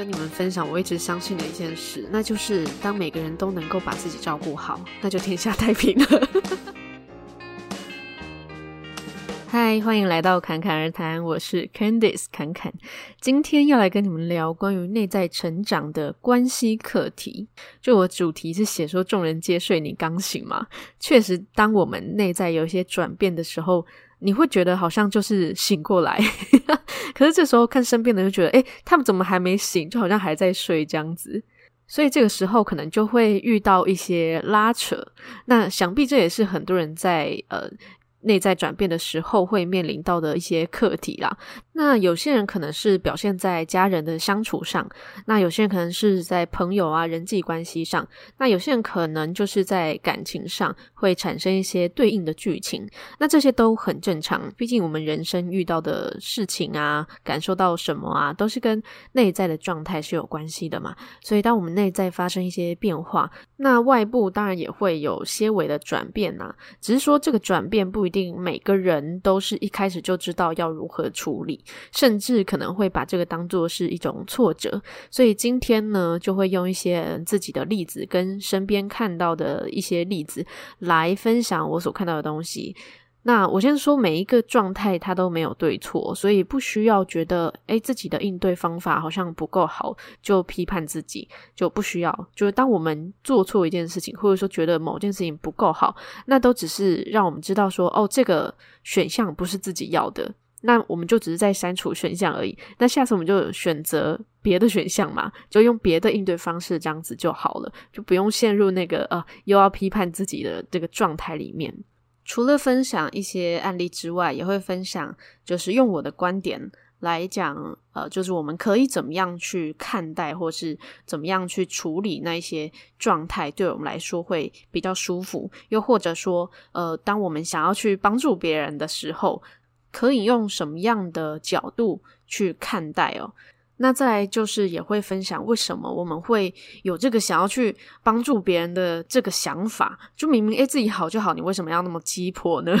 跟你们分享我一直相信的一件事，那就是当每个人都能够把自己照顾好，那就天下太平了。嗨，欢迎来到侃侃而谈，我是 Candice 侃侃，今天要来跟你们聊关于内在成长的关系课题。就我主题是写说，众人皆睡，你刚醒嘛？确实，当我们内在有一些转变的时候。你会觉得好像就是醒过来，可是这时候看身边的人就觉得，诶，他们怎么还没醒？就好像还在睡这样子，所以这个时候可能就会遇到一些拉扯。那想必这也是很多人在呃。内在转变的时候会面临到的一些课题啦。那有些人可能是表现在家人的相处上，那有些人可能是在朋友啊人际关系上，那有些人可能就是在感情上会产生一些对应的剧情。那这些都很正常，毕竟我们人生遇到的事情啊，感受到什么啊，都是跟内在的状态是有关系的嘛。所以当我们内在发生一些变化，那外部当然也会有些微的转变呐。只是说这个转变不定每个人都是一开始就知道要如何处理，甚至可能会把这个当做是一种挫折。所以今天呢，就会用一些自己的例子跟身边看到的一些例子来分享我所看到的东西。那我先说，每一个状态它都没有对错，所以不需要觉得诶自己的应对方法好像不够好就批判自己，就不需要。就是当我们做错一件事情，或者说觉得某件事情不够好，那都只是让我们知道说哦，这个选项不是自己要的，那我们就只是在删除选项而已。那下次我们就选择别的选项嘛，就用别的应对方式，这样子就好了，就不用陷入那个呃又要批判自己的这个状态里面。除了分享一些案例之外，也会分享，就是用我的观点来讲，呃，就是我们可以怎么样去看待，或是怎么样去处理那一些状态，对我们来说会比较舒服。又或者说，呃，当我们想要去帮助别人的时候，可以用什么样的角度去看待哦。那再来就是也会分享为什么我们会有这个想要去帮助别人的这个想法，就明明诶自己好就好，你为什么要那么鸡婆呢？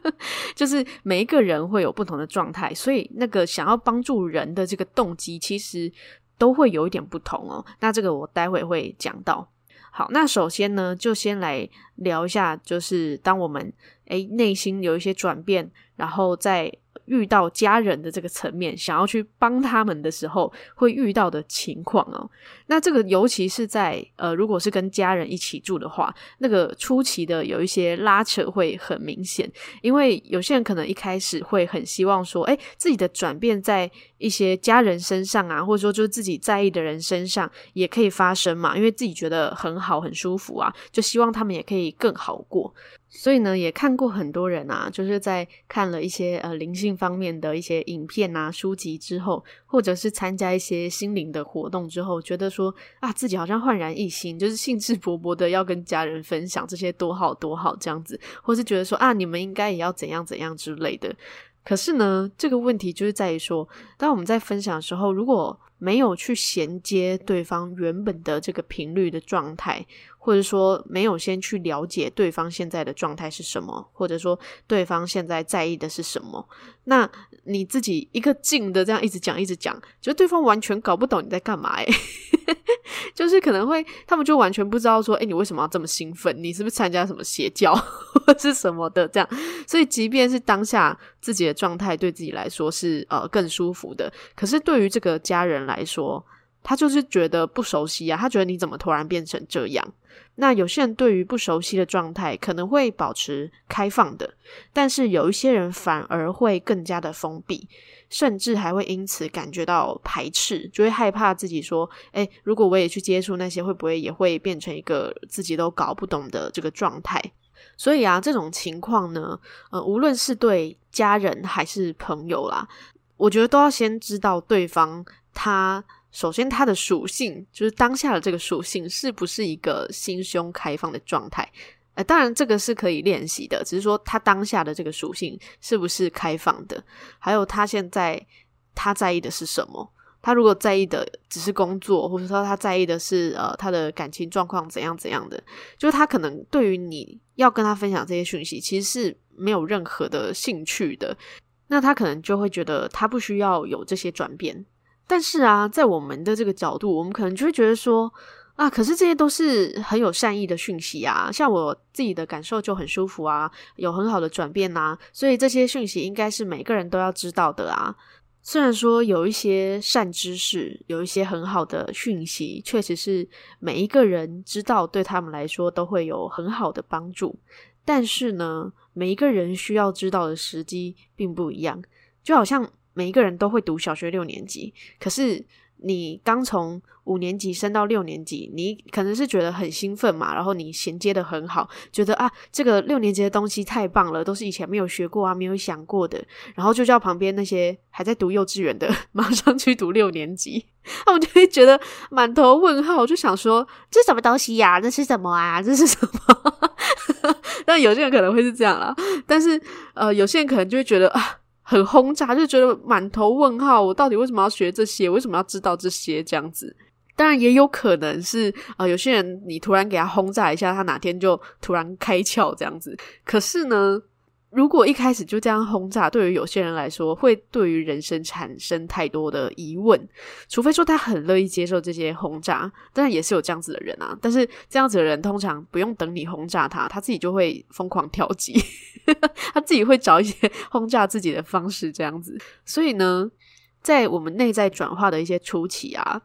就是每一个人会有不同的状态，所以那个想要帮助人的这个动机其实都会有一点不同哦。那这个我待会会讲到。好，那首先呢，就先来聊一下，就是当我们诶内心有一些转变，然后在。遇到家人的这个层面，想要去帮他们的时候，会遇到的情况哦。那这个尤其是在呃，如果是跟家人一起住的话，那个初期的有一些拉扯会很明显，因为有些人可能一开始会很希望说，诶，自己的转变在一些家人身上啊，或者说就是自己在意的人身上也可以发生嘛，因为自己觉得很好很舒服啊，就希望他们也可以更好过。所以呢，也看过很多人啊，就是在看了一些呃灵性方面的一些影片啊、书籍之后，或者是参加一些心灵的活动之后，觉得说啊，自己好像焕然一新，就是兴致勃勃的要跟家人分享这些多好多好这样子，或是觉得说啊，你们应该也要怎样怎样之类的。可是呢，这个问题就是在于说，当我们在分享的时候，如果没有去衔接对方原本的这个频率的状态，或者说没有先去了解对方现在的状态是什么，或者说对方现在在意的是什么，那你自己一个劲的这样一直讲一直讲，就对方完全搞不懂你在干嘛诶 就是可能会他们就完全不知道说，诶你为什么要这么兴奋？你是不是参加什么邪教 或是什么的这样？所以即便是当下自己的状态对自己来说是呃更舒服的，可是对于这个家人来说，他就是觉得不熟悉啊，他觉得你怎么突然变成这样？那有些人对于不熟悉的状态可能会保持开放的，但是有一些人反而会更加的封闭，甚至还会因此感觉到排斥，就会害怕自己说：“诶，如果我也去接触那些，会不会也会变成一个自己都搞不懂的这个状态？”所以啊，这种情况呢，呃，无论是对家人还是朋友啦，我觉得都要先知道对方他。首先，他的属性就是当下的这个属性是不是一个心胸开放的状态？呃，当然这个是可以练习的，只是说他当下的这个属性是不是开放的？还有他现在他在意的是什么？他如果在意的只是工作，或者说他在意的是呃他的感情状况怎样怎样的，就是他可能对于你要跟他分享这些讯息，其实是没有任何的兴趣的。那他可能就会觉得他不需要有这些转变。但是啊，在我们的这个角度，我们可能就会觉得说，啊，可是这些都是很有善意的讯息啊，像我自己的感受就很舒服啊，有很好的转变啊，所以这些讯息应该是每个人都要知道的啊。虽然说有一些善知识，有一些很好的讯息，确实是每一个人知道，对他们来说都会有很好的帮助。但是呢，每一个人需要知道的时机并不一样。就好像每一个人都会读小学六年级，可是你刚从五年级升到六年级，你可能是觉得很兴奋嘛，然后你衔接得很好，觉得啊，这个六年级的东西太棒了，都是以前没有学过啊，没有想过的，然后就叫旁边那些还在读幼稚园的 马上去读六年级，他们就会觉得满头问号，就想说这什么东西呀？这是什么啊？这是什么？但有些人可能会是这样啦，但是呃，有些人可能就会觉得啊。很轰炸，就觉得满头问号。我到底为什么要学这些？为什么要知道这些？这样子，当然也有可能是啊，有些人你突然给他轰炸一下，他哪天就突然开窍这样子。可是呢，如果一开始就这样轰炸，对于有些人来说，会对于人生产生太多的疑问。除非说他很乐意接受这些轰炸，当然也是有这样子的人啊。但是这样子的人通常不用等你轰炸他，他自己就会疯狂跳级，他自己会找一些轰炸自己的方式，这样子。所以呢，在我们内在转化的一些初期啊，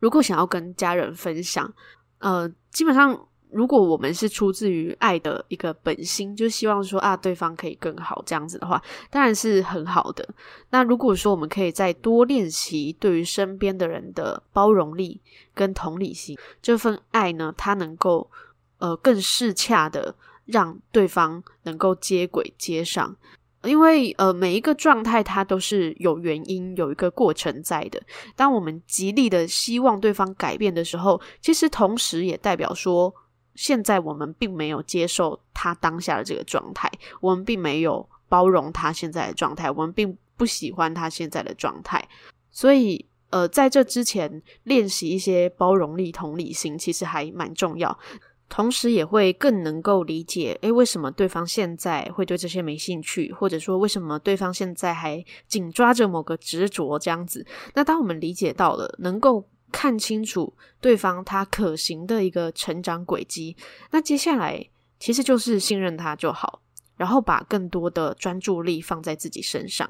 如果想要跟家人分享，呃，基本上。如果我们是出自于爱的一个本心，就希望说啊，对方可以更好这样子的话，当然是很好的。那如果说我们可以再多练习对于身边的人的包容力跟同理心，这份爱呢，它能够呃更适恰的让对方能够接轨接上。因为呃每一个状态它都是有原因，有一个过程在的。当我们极力的希望对方改变的时候，其实同时也代表说。现在我们并没有接受他当下的这个状态，我们并没有包容他现在的状态，我们并不喜欢他现在的状态。所以，呃，在这之前练习一些包容力、同理心，其实还蛮重要。同时，也会更能够理解，诶，为什么对方现在会对这些没兴趣，或者说为什么对方现在还紧抓着某个执着这样子。那当我们理解到了，能够。看清楚对方他可行的一个成长轨迹，那接下来其实就是信任他就好，然后把更多的专注力放在自己身上。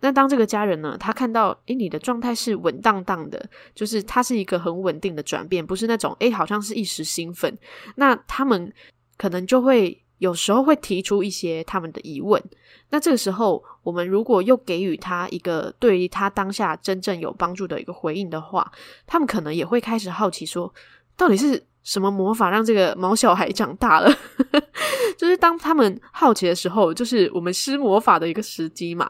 那当这个家人呢，他看到诶，你的状态是稳当当的，就是他是一个很稳定的转变，不是那种诶，好像是一时兴奋，那他们可能就会。有时候会提出一些他们的疑问，那这个时候我们如果又给予他一个对于他当下真正有帮助的一个回应的话，他们可能也会开始好奇说，到底是什么魔法让这个毛小孩长大了？就是当他们好奇的时候，就是我们施魔法的一个时机嘛。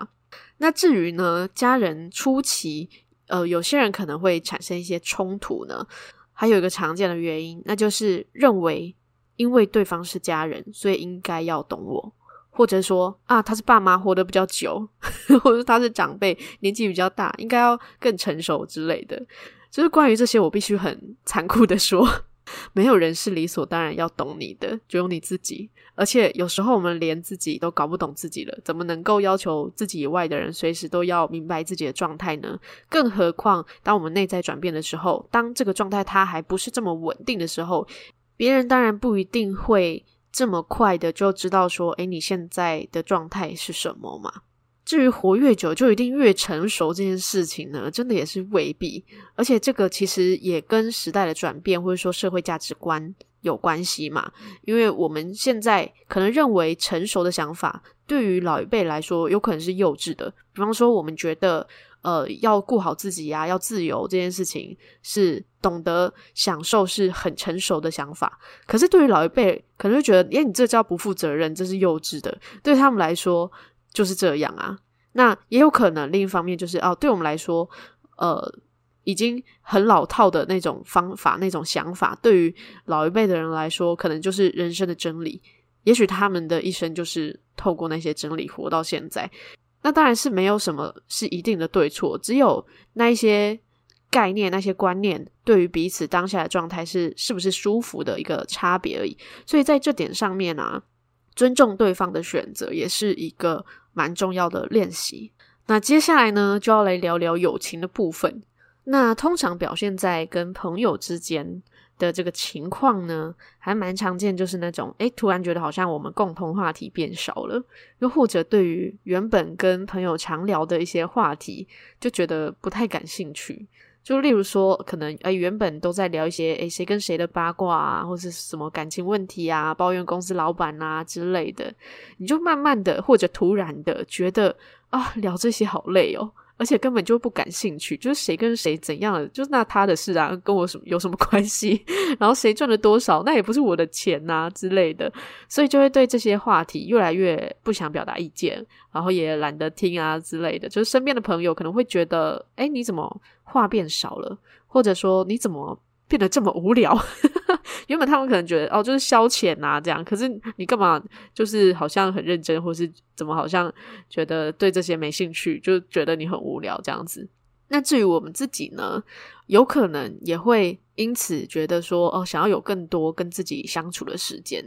那至于呢，家人初期，呃，有些人可能会产生一些冲突呢，还有一个常见的原因，那就是认为。因为对方是家人，所以应该要懂我，或者说啊，他是爸妈活得比较久，或者他是长辈年纪比较大，应该要更成熟之类的。就是关于这些，我必须很残酷的说，没有人是理所当然要懂你的，只有你自己。而且有时候我们连自己都搞不懂自己了，怎么能够要求自己以外的人随时都要明白自己的状态呢？更何况当我们内在转变的时候，当这个状态它还不是这么稳定的时候。别人当然不一定会这么快的就知道说，诶，你现在的状态是什么嘛？至于活越久就一定越成熟这件事情呢，真的也是未必。而且这个其实也跟时代的转变或者说社会价值观有关系嘛。因为我们现在可能认为成熟的想法，对于老一辈来说有可能是幼稚的。比方说，我们觉得。呃，要顾好自己呀、要自由这件事情是懂得享受，是很成熟的想法。可是对于老一辈，可能会觉得，诶，你这叫不负责任，这是幼稚的。对他们来说就是这样啊。那也有可能另一方面就是，哦，对我们来说，呃，已经很老套的那种方法、那种想法，对于老一辈的人来说，可能就是人生的真理。也许他们的一生就是透过那些真理活到现在。那当然是没有什么是一定的对错，只有那一些概念、那些观念对于彼此当下的状态是是不是舒服的一个差别而已。所以在这点上面啊，尊重对方的选择也是一个蛮重要的练习。那接下来呢，就要来聊聊友情的部分。那通常表现在跟朋友之间的这个情况呢，还蛮常见，就是那种诶，突然觉得好像我们共同话题变少了，又或者对于原本跟朋友常聊的一些话题，就觉得不太感兴趣。就例如说，可能诶原本都在聊一些诶谁跟谁的八卦啊，或是什么感情问题啊，抱怨公司老板啊之类的，你就慢慢的或者突然的觉得啊，聊这些好累哦。而且根本就不感兴趣，就是谁跟谁怎样，就是那他的事啊，跟我什么有什么 关系？然后谁赚了多少，那也不是我的钱呐、之类的，所以就会对这些话题越来越不想表达意见，然后也懒得听啊之类的。就是身边的朋友可能会觉得，诶，你怎么话变少了？或者说你怎么变得这么无聊？原本他们可能觉得哦，就是消遣啊，这样。可是你干嘛就是好像很认真，或是怎么好像觉得对这些没兴趣，就觉得你很无聊这样子。那至于我们自己呢，有可能也会因此觉得说哦，想要有更多跟自己相处的时间，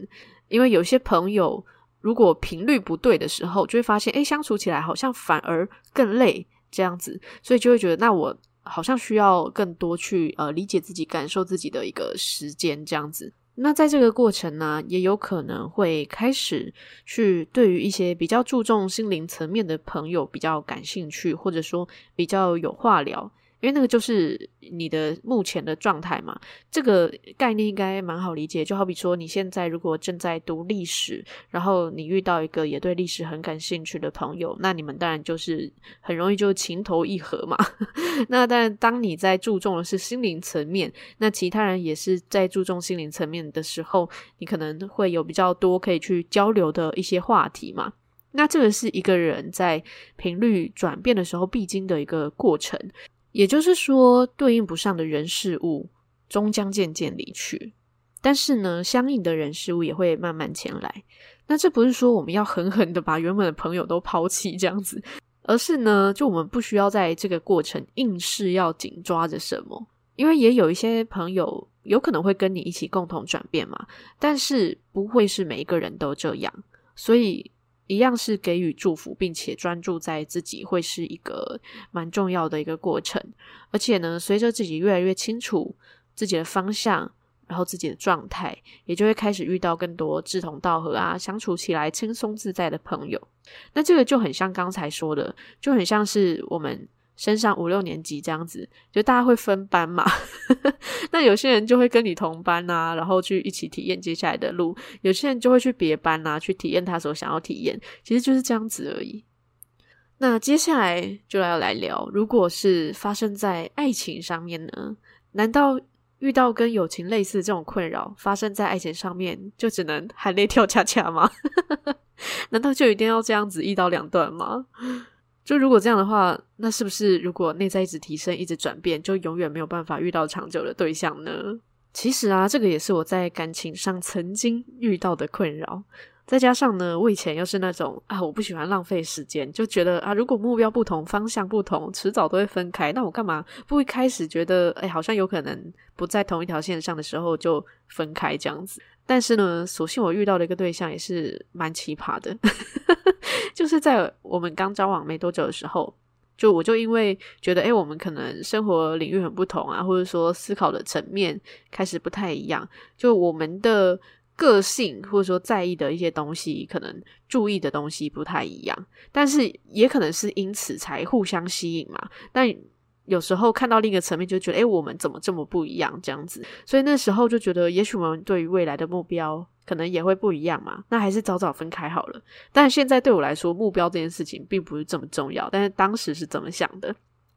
因为有些朋友如果频率不对的时候，就会发现诶，相处起来好像反而更累这样子，所以就会觉得那我。好像需要更多去呃理解自己、感受自己的一个时间这样子。那在这个过程呢，也有可能会开始去对于一些比较注重心灵层面的朋友比较感兴趣，或者说比较有话聊。因为那个就是你的目前的状态嘛，这个概念应该蛮好理解。就好比说，你现在如果正在读历史，然后你遇到一个也对历史很感兴趣的朋友，那你们当然就是很容易就情投意合嘛。那但当你在注重的是心灵层面，那其他人也是在注重心灵层面的时候，你可能会有比较多可以去交流的一些话题嘛。那这个是一个人在频率转变的时候必经的一个过程。也就是说，对应不上的人事物终将渐渐离去，但是呢，相应的人事物也会慢慢前来。那这不是说我们要狠狠的把原本的朋友都抛弃这样子，而是呢，就我们不需要在这个过程硬是要紧抓着什么，因为也有一些朋友有可能会跟你一起共同转变嘛，但是不会是每一个人都这样，所以。一样是给予祝福，并且专注在自己，会是一个蛮重要的一个过程。而且呢，随着自己越来越清楚自己的方向，然后自己的状态，也就会开始遇到更多志同道合啊，相处起来轻松自在的朋友。那这个就很像刚才说的，就很像是我们。升上五六年级这样子，就大家会分班嘛。那有些人就会跟你同班啊，然后去一起体验接下来的路；有些人就会去别班啊，去体验他所想要体验。其实就是这样子而已。那接下来就要来聊，如果是发生在爱情上面呢？难道遇到跟友情类似这种困扰，发生在爱情上面，就只能含泪跳恰恰吗？难道就一定要这样子一刀两断吗？就如果这样的话，那是不是如果内在一直提升、一直转变，就永远没有办法遇到长久的对象呢？其实啊，这个也是我在感情上曾经遇到的困扰。再加上呢，我以前又是那种啊，我不喜欢浪费时间，就觉得啊，如果目标不同、方向不同，迟早都会分开。那我干嘛不一开始觉得，哎，好像有可能不在同一条线上的时候就分开这样子？但是呢，所幸我遇到的一个对象也是蛮奇葩的。就是在我们刚交往没多久的时候，就我就因为觉得，诶，我们可能生活领域很不同啊，或者说思考的层面开始不太一样，就我们的个性或者说在意的一些东西，可能注意的东西不太一样，但是也可能是因此才互相吸引嘛。但有时候看到另一个层面，就觉得，诶，我们怎么这么不一样这样子？所以那时候就觉得，也许我们对于未来的目标。可能也会不一样嘛，那还是早早分开好了。但现在对我来说，目标这件事情并不是这么重要。但是当时是怎么想的？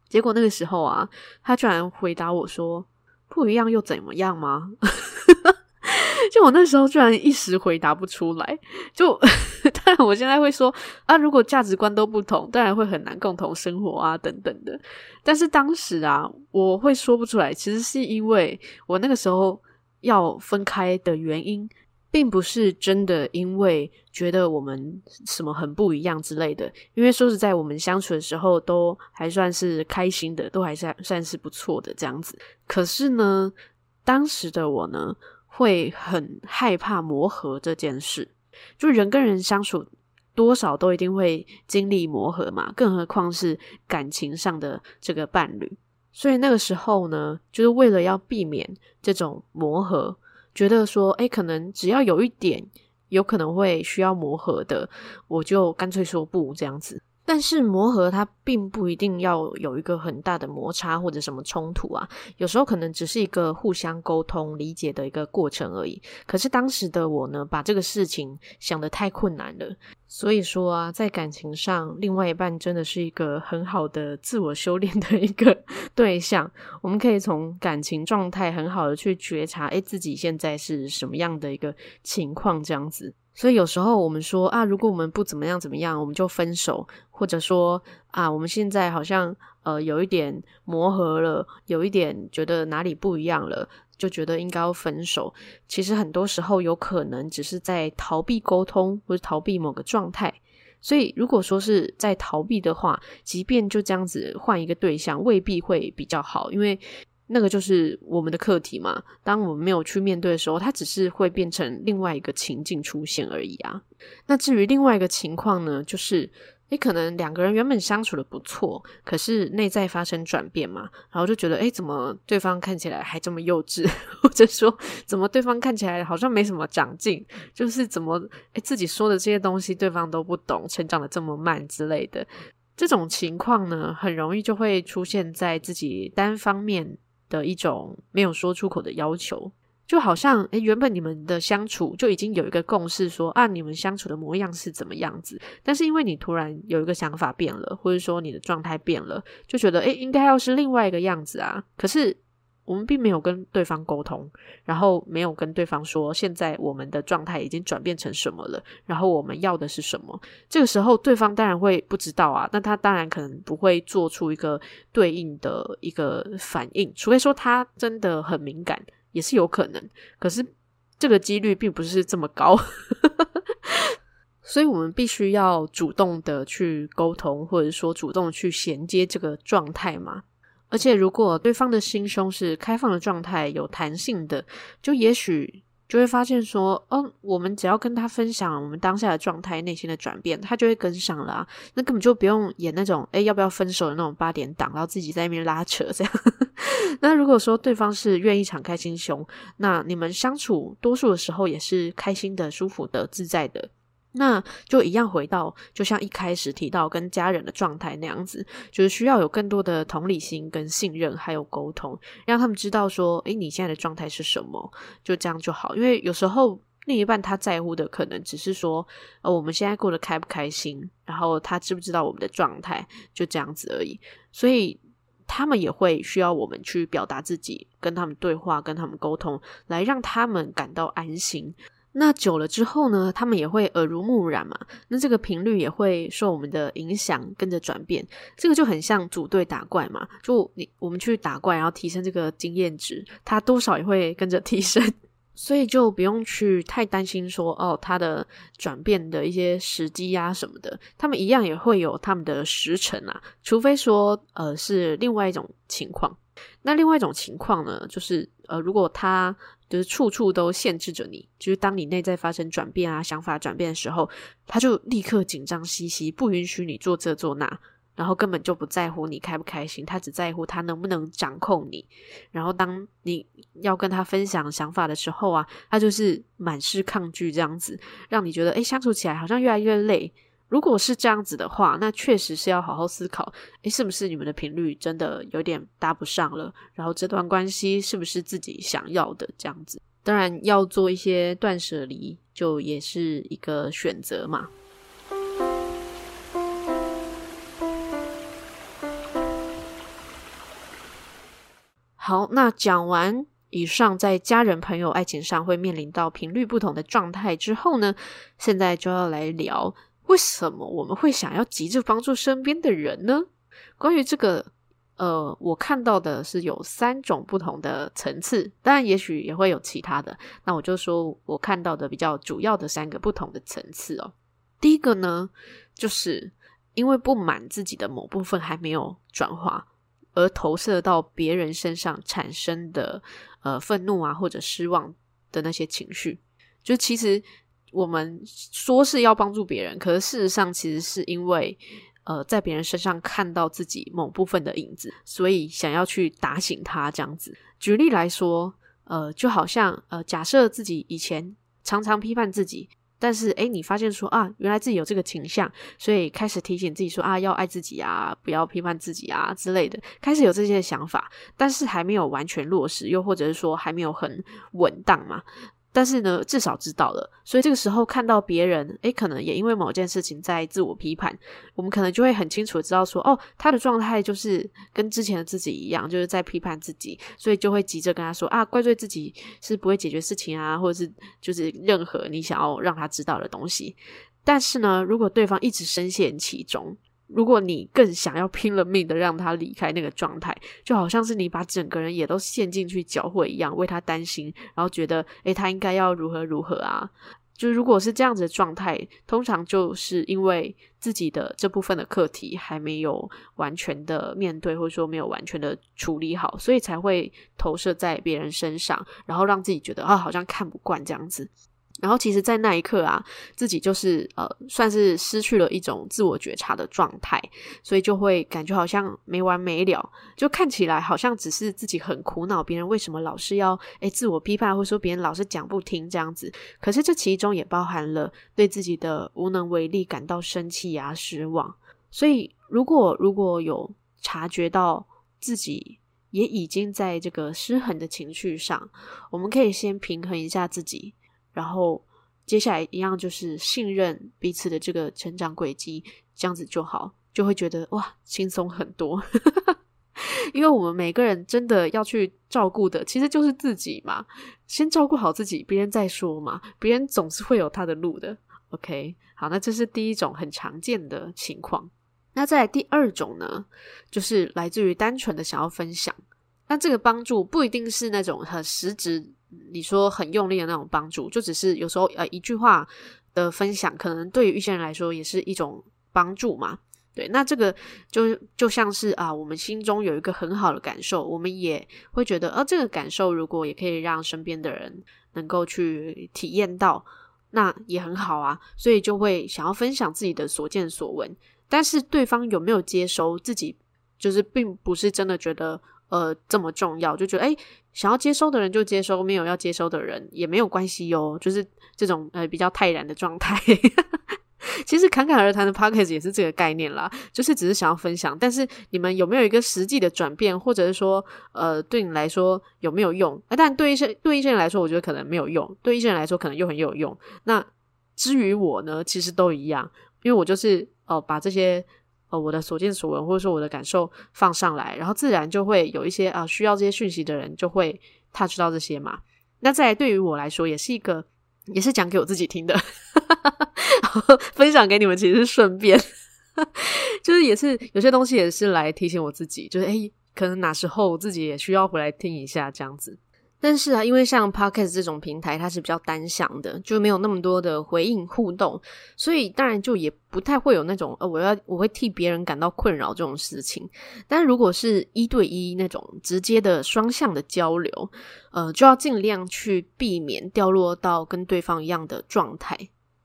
结果那个时候啊，他居然回答我说：“不一样又怎么样吗？” 就我那时候居然一时回答不出来。就 当然我现在会说啊，如果价值观都不同，当然会很难共同生活啊，等等的。但是当时啊，我会说不出来，其实是因为我那个时候要分开的原因。并不是真的，因为觉得我们什么很不一样之类的。因为说实在，我们相处的时候都还算是开心的，都还算算是不错的这样子。可是呢，当时的我呢，会很害怕磨合这件事。就人跟人相处，多少都一定会经历磨合嘛，更何况是感情上的这个伴侣。所以那个时候呢，就是为了要避免这种磨合，觉得说，哎，可能只要有一点有可能会需要磨合的，我就干脆说不这样子。但是磨合它并不一定要有一个很大的摩擦或者什么冲突啊，有时候可能只是一个互相沟通理解的一个过程而已。可是当时的我呢，把这个事情想得太困难了，所以说啊，在感情上，另外一半真的是一个很好的自我修炼的一个 对象。我们可以从感情状态很好的去觉察，诶，自己现在是什么样的一个情况，这样子。所以有时候我们说啊，如果我们不怎么样怎么样，我们就分手，或者说啊，我们现在好像呃有一点磨合了，有一点觉得哪里不一样了，就觉得应该要分手。其实很多时候有可能只是在逃避沟通，或者逃避某个状态。所以如果说是在逃避的话，即便就这样子换一个对象，未必会比较好，因为。那个就是我们的课题嘛。当我们没有去面对的时候，它只是会变成另外一个情境出现而已啊。那至于另外一个情况呢，就是你可能两个人原本相处的不错，可是内在发生转变嘛，然后就觉得诶，怎么对方看起来还这么幼稚，或者说怎么对方看起来好像没什么长进，就是怎么诶自己说的这些东西对方都不懂，成长的这么慢之类的。这种情况呢，很容易就会出现在自己单方面。的一种没有说出口的要求，就好像诶，原本你们的相处就已经有一个共识说，啊，你们相处的模样是怎么样子，但是因为你突然有一个想法变了，或者说你的状态变了，就觉得诶，应该要是另外一个样子啊。可是我们并没有跟对方沟通，然后没有跟对方说，现在我们的状态已经转变成什么了，然后我们要的是什么。这个时候，对方当然会不知道啊，那他当然可能不会做出一个对应的一个反应，除非说他真的很敏感，也是有可能。可是这个几率并不是这么高，所以我们必须要主动的去沟通，或者说主动去衔接这个状态嘛。而且，如果对方的心胸是开放的状态，有弹性的，就也许就会发现说，哦，我们只要跟他分享我们当下的状态、内心的转变，他就会跟上了啊。那根本就不用演那种，诶，要不要分手的那种八点档，然后自己在那边拉扯这样。那如果说对方是愿意敞开心胸，那你们相处多数的时候也是开心的、舒服的、自在的。那就一样回到，就像一开始提到跟家人的状态那样子，就是需要有更多的同理心跟信任，还有沟通，让他们知道说，诶，你现在的状态是什么，就这样就好。因为有时候另一半他在乎的可能只是说，呃，我们现在过得开不开心，然后他知不知道我们的状态，就这样子而已。所以他们也会需要我们去表达自己，跟他们对话，跟他们沟通，来让他们感到安心。那久了之后呢，他们也会耳濡目染嘛。那这个频率也会受我们的影响，跟着转变。这个就很像组队打怪嘛，就你我们去打怪，然后提升这个经验值，它多少也会跟着提升。所以就不用去太担心说哦，它的转变的一些时机呀什么的，他们一样也会有他们的时辰啊。除非说呃是另外一种情况。那另外一种情况呢，就是呃如果他。就是处处都限制着你，就是当你内在发生转变啊，想法转变的时候，他就立刻紧张兮兮，不允许你做这做那，然后根本就不在乎你开不开心，他只在乎他能不能掌控你。然后当你要跟他分享想法的时候啊，他就是满是抗拒这样子，让你觉得诶，相处起来好像越来越累。如果是这样子的话，那确实是要好好思考，诶，是不是你们的频率真的有点搭不上了？然后这段关系是不是自己想要的这样子？当然要做一些断舍离，就也是一个选择嘛。好，那讲完以上在家人、朋友、爱情上会面临到频率不同的状态之后呢，现在就要来聊。为什么我们会想要急着帮助身边的人呢？关于这个，呃，我看到的是有三种不同的层次，当然也许也会有其他的。那我就说我看到的比较主要的三个不同的层次哦。第一个呢，就是因为不满自己的某部分还没有转化，而投射到别人身上产生的呃愤怒啊或者失望的那些情绪，就其实。我们说是要帮助别人，可是事实上其实是因为，呃在别人身上看到自己某部分的影子，所以想要去打醒他这样子。举例来说，呃，就好像呃，假设自己以前常常批判自己。但是，诶，你发现说啊，原来自己有这个倾向，所以开始提醒自己说啊，要爱自己啊，不要批判自己啊之类的，开始有这些想法，但是还没有完全落实，又或者是说还没有很稳当嘛。但是呢，至少知道了，所以这个时候看到别人，诶，可能也因为某件事情在自我批判，我们可能就会很清楚的知道说，哦，他的状态就是跟之前的自己一样，就是在批判自己，所以就会急着跟他说啊，怪罪自己是不会解决事情啊，或者是就是任何你想要让他知道的东西。但是呢，如果对方一直深陷其中，如果你更想要拼了命的让他离开那个状态，就好像是你把整个人也都陷进去搅和一样，为他担心，然后觉得，诶，他应该要如何如何啊？就如果是这样子的状态，通常就是因为自己的这部分的课题还没有完全的面对，或者说没有完全的处理好，所以才会投射在别人身上，然后让自己觉得啊，好像看不惯这样子。然后其实，在那一刻啊，自己就是呃，算是失去了一种自我觉察的状态，所以就会感觉好像没完没了，就看起来好像只是自己很苦恼，别人为什么老是要诶自我批判，或者说别人老是讲不听这样子。可是这其中也包含了对自己的无能为力感到生气啊、失望。所以，如果如果有察觉到自己也已经在这个失衡的情绪上，我们可以先平衡一下自己。然后接下来一样就是信任彼此的这个成长轨迹，这样子就好，就会觉得哇，轻松很多。因为我们每个人真的要去照顾的，其实就是自己嘛。先照顾好自己，别人再说嘛。别人总是会有他的路的。OK，好，那这是第一种很常见的情况。那再来第二种呢，就是来自于单纯的想要分享。那这个帮助不一定是那种很实质。你说很用力的那种帮助，就只是有时候呃一句话的分享，可能对于一些人来说也是一种帮助嘛。对，那这个就就像是啊，我们心中有一个很好的感受，我们也会觉得，啊，这个感受如果也可以让身边的人能够去体验到，那也很好啊。所以就会想要分享自己的所见所闻，但是对方有没有接收，自己就是并不是真的觉得。呃，这么重要，就觉得诶，想要接收的人就接收，没有要接收的人也没有关系哟。就是这种呃比较泰然的状态。其实侃侃而谈的 podcast 也是这个概念啦，就是只是想要分享。但是你们有没有一个实际的转变，或者是说呃对你来说有没有用？呃，但对一些对一些人来说，我觉得可能没有用；对一些人来说，可能又很有用。那至于我呢，其实都一样，因为我就是哦、把这些。呃，我的所见所闻，或者说我的感受放上来，然后自然就会有一些啊、需要这些讯息的人就会 touch 到这些嘛。那再来对于我来说，也是一个，也是讲给我自己听的，分享给你们其实是顺便，就是也是有些东西也是来提醒我自己，就是诶，可能哪时候我自己也需要回来听一下这样子。但是啊，因为像 Podcast 这种平台，它是比较单向的，就没有那么多的回应互动，所以当然就也不太会有那种呃，我要我会替别人感到困扰这种事情。但如果是一对一那种直接的双向的交流，呃，就要尽量去避免掉落到跟对方一样的状态。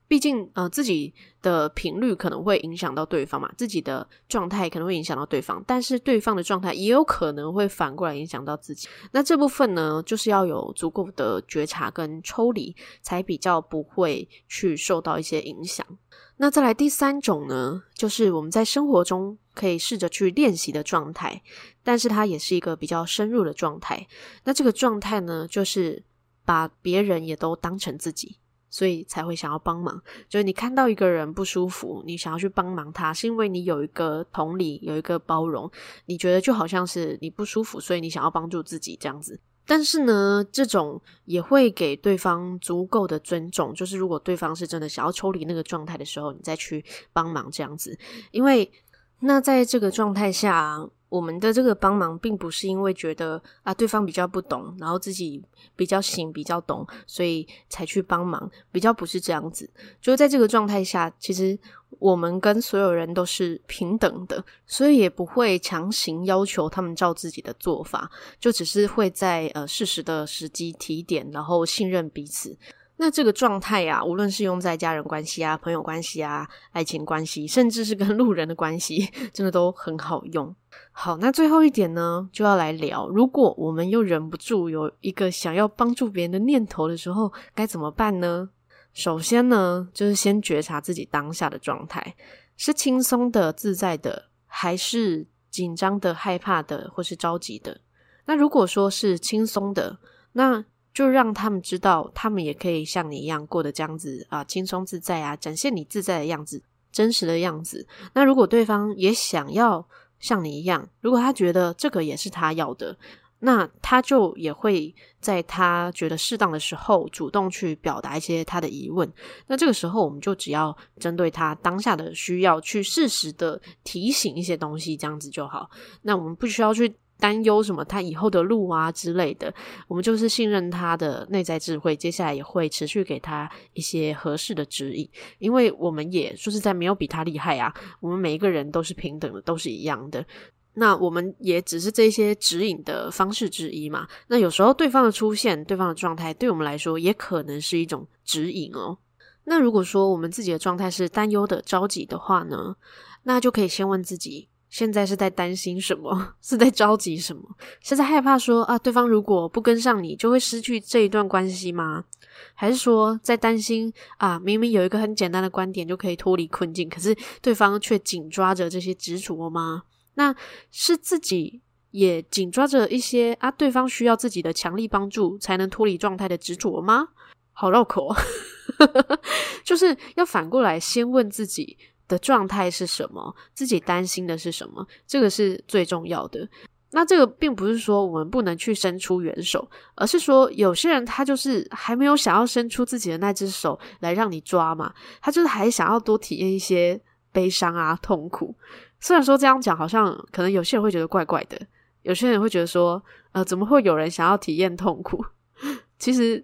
毕竟，呃，自己的频率可能会影响到对方嘛，自己的状态可能会影响到对方，但是对方的状态也有可能会反过来影响到自己。那这部分呢，就是要有足够的觉察跟抽离，才比较不会去受到一些影响。那再来第三种呢，就是我们在生活中可以试着去练习的状态，但是它也是一个比较深入的状态。那这个状态呢，就是把别人也都当成自己。所以才会想要帮忙，就是你看到一个人不舒服，你想要去帮忙他，是因为你有一个同理，有一个包容，你觉得就好像是你不舒服，所以你想要帮助自己这样子。但是呢，这种也会给对方足够的尊重，就是如果对方是真的想要抽离那个状态的时候，你再去帮忙这样子，因为那在这个状态下。我们的这个帮忙，并不是因为觉得啊对方比较不懂，然后自己比较行比较懂，所以才去帮忙，比较不是这样子。就在这个状态下，其实我们跟所有人都是平等的，所以也不会强行要求他们照自己的做法，就只是会在呃适时的时机提点，然后信任彼此。那这个状态啊，无论是用在家人关系啊、朋友关系啊、爱情关系，甚至是跟路人的关系，真的都很好用。好，那最后一点呢，就要来聊，如果我们又忍不住有一个想要帮助别人的念头的时候，该怎么办呢？首先呢，就是先觉察自己当下的状态，是轻松的、自在的，还是紧张的、害怕的，或是着急的？那如果说是轻松的，那就让他们知道，他们也可以像你一样过得这样子啊，轻松自在啊，展现你自在的样子，真实的样子。那如果对方也想要像你一样，如果他觉得这个也是他要的，那他就也会在他觉得适当的时候，主动去表达一些他的疑问。那这个时候，我们就只要针对他当下的需要，去适时的提醒一些东西，这样子就好。那我们不需要去。担忧什么？他以后的路啊之类的，我们就是信任他的内在智慧，接下来也会持续给他一些合适的指引。因为我们也说实在没有比他厉害啊，我们每一个人都是平等的，都是一样的。那我们也只是这些指引的方式之一嘛。那有时候对方的出现，对方的状态，对我们来说也可能是一种指引哦。那如果说我们自己的状态是担忧的、着急的话呢，那就可以先问自己。现在是在担心什么？是在着急什么？是在害怕说啊，对方如果不跟上你，就会失去这一段关系吗？还是说在担心啊，明明有一个很简单的观点就可以脱离困境，可是对方却紧抓着这些执着吗？那是自己也紧抓着一些啊，对方需要自己的强力帮助才能脱离状态的执着吗？好绕口，就是要反过来先问自己。的状态是什么？自己担心的是什么？这个是最重要的。那这个并不是说我们不能去伸出援手，而是说有些人他就是还没有想要伸出自己的那只手来让你抓嘛，他就是还想要多体验一些悲伤啊、痛苦。虽然说这样讲好像可能有些人会觉得怪怪的，有些人会觉得说，呃，怎么会有人想要体验痛苦？其实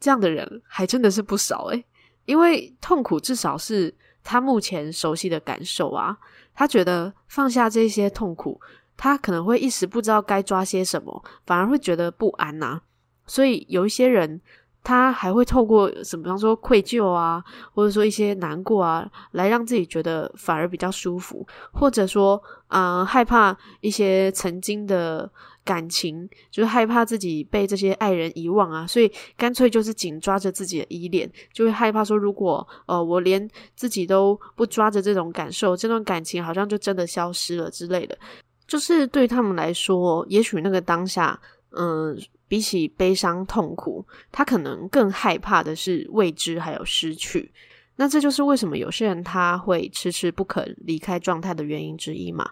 这样的人还真的是不少诶，因为痛苦至少是。他目前熟悉的感受啊，他觉得放下这些痛苦，他可能会一时不知道该抓些什么，反而会觉得不安呐。所以有一些人，他还会透过什么，比方说愧疚啊，或者说一些难过啊，来让自己觉得反而比较舒服，或者说，啊、害怕一些曾经的。感情就是害怕自己被这些爱人遗忘啊，所以干脆就是紧抓着自己的依恋，就会害怕说，如果呃我连自己都不抓着这种感受，这段感情好像就真的消失了之类的。就是对他们来说，也许那个当下，嗯、比起悲伤痛苦，他可能更害怕的是未知还有失去。那这就是为什么有些人他会迟迟不肯离开状态的原因之一嘛。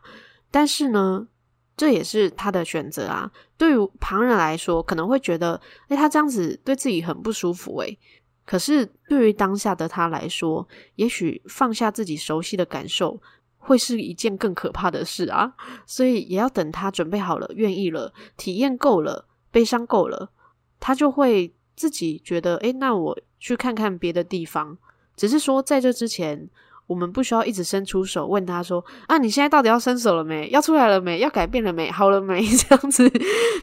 但是呢，这也是他的选择啊。对于旁人来说，可能会觉得，诶，他这样子对自己很不舒服诶。可是对于当下的他来说，也许放下自己熟悉的感受，会是一件更可怕的事啊。所以也要等他准备好了、愿意了、体验够了、悲伤够了，他就会自己觉得，诶，那我去看看别的地方。只是说在这之前。我们不需要一直伸出手问他说：“啊，你现在到底要伸手了没？要出来了没？要改变了没？好了没？” 这样子，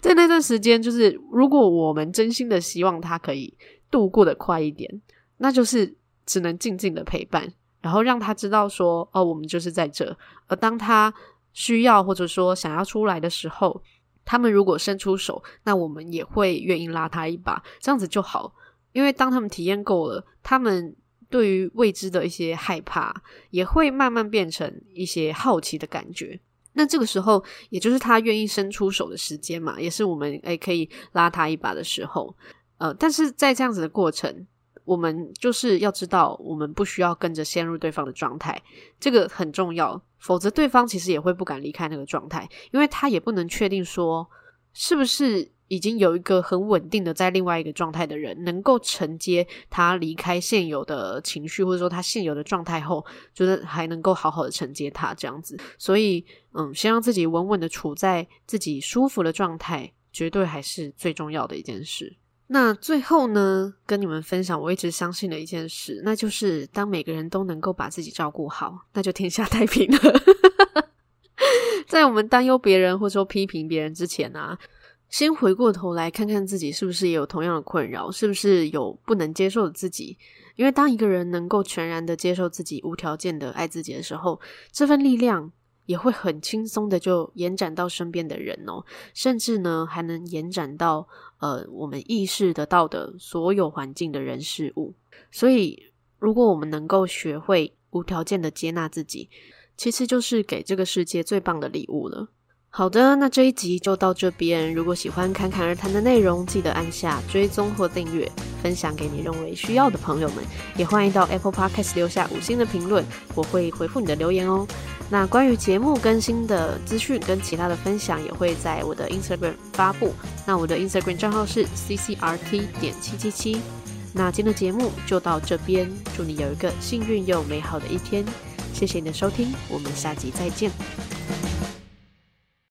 在那段时间，就是如果我们真心的希望他可以度过得快一点，那就是只能静静的陪伴，然后让他知道说：“哦，我们就是在这。”而当他需要或者说想要出来的时候，他们如果伸出手，那我们也会愿意拉他一把，这样子就好。因为当他们体验够了，他们。对于未知的一些害怕，也会慢慢变成一些好奇的感觉。那这个时候，也就是他愿意伸出手的时间嘛，也是我们诶可以拉他一把的时候。呃，但是在这样子的过程，我们就是要知道，我们不需要跟着陷入对方的状态，这个很重要。否则，对方其实也会不敢离开那个状态，因为他也不能确定说是不是。已经有一个很稳定的在另外一个状态的人，能够承接他离开现有的情绪，或者说他现有的状态后，就是还能够好好的承接他这样子。所以，嗯，先让自己稳稳的处在自己舒服的状态，绝对还是最重要的一件事。那最后呢，跟你们分享我一直相信的一件事，那就是当每个人都能够把自己照顾好，那就天下太平了。在我们担忧别人或者说批评别人之前啊。先回过头来看看自己是不是也有同样的困扰，是不是有不能接受的自己？因为当一个人能够全然的接受自己，无条件的爱自己的时候，这份力量也会很轻松的就延展到身边的人哦，甚至呢还能延展到呃我们意识得到的所有环境的人事物。所以，如果我们能够学会无条件的接纳自己，其实就是给这个世界最棒的礼物了。好的，那这一集就到这边。如果喜欢侃侃而谈的内容，记得按下追踪或订阅，分享给你认为需要的朋友们。也欢迎到 Apple Podcast 留下五星的评论，我会回复你的留言哦。那关于节目更新的资讯跟其他的分享，也会在我的 Instagram 发布。那我的 Instagram 账号是 ccrt 点七七七。那今天的节目就到这边，祝你有一个幸运又美好的一天。谢谢你的收听，我们下集再见。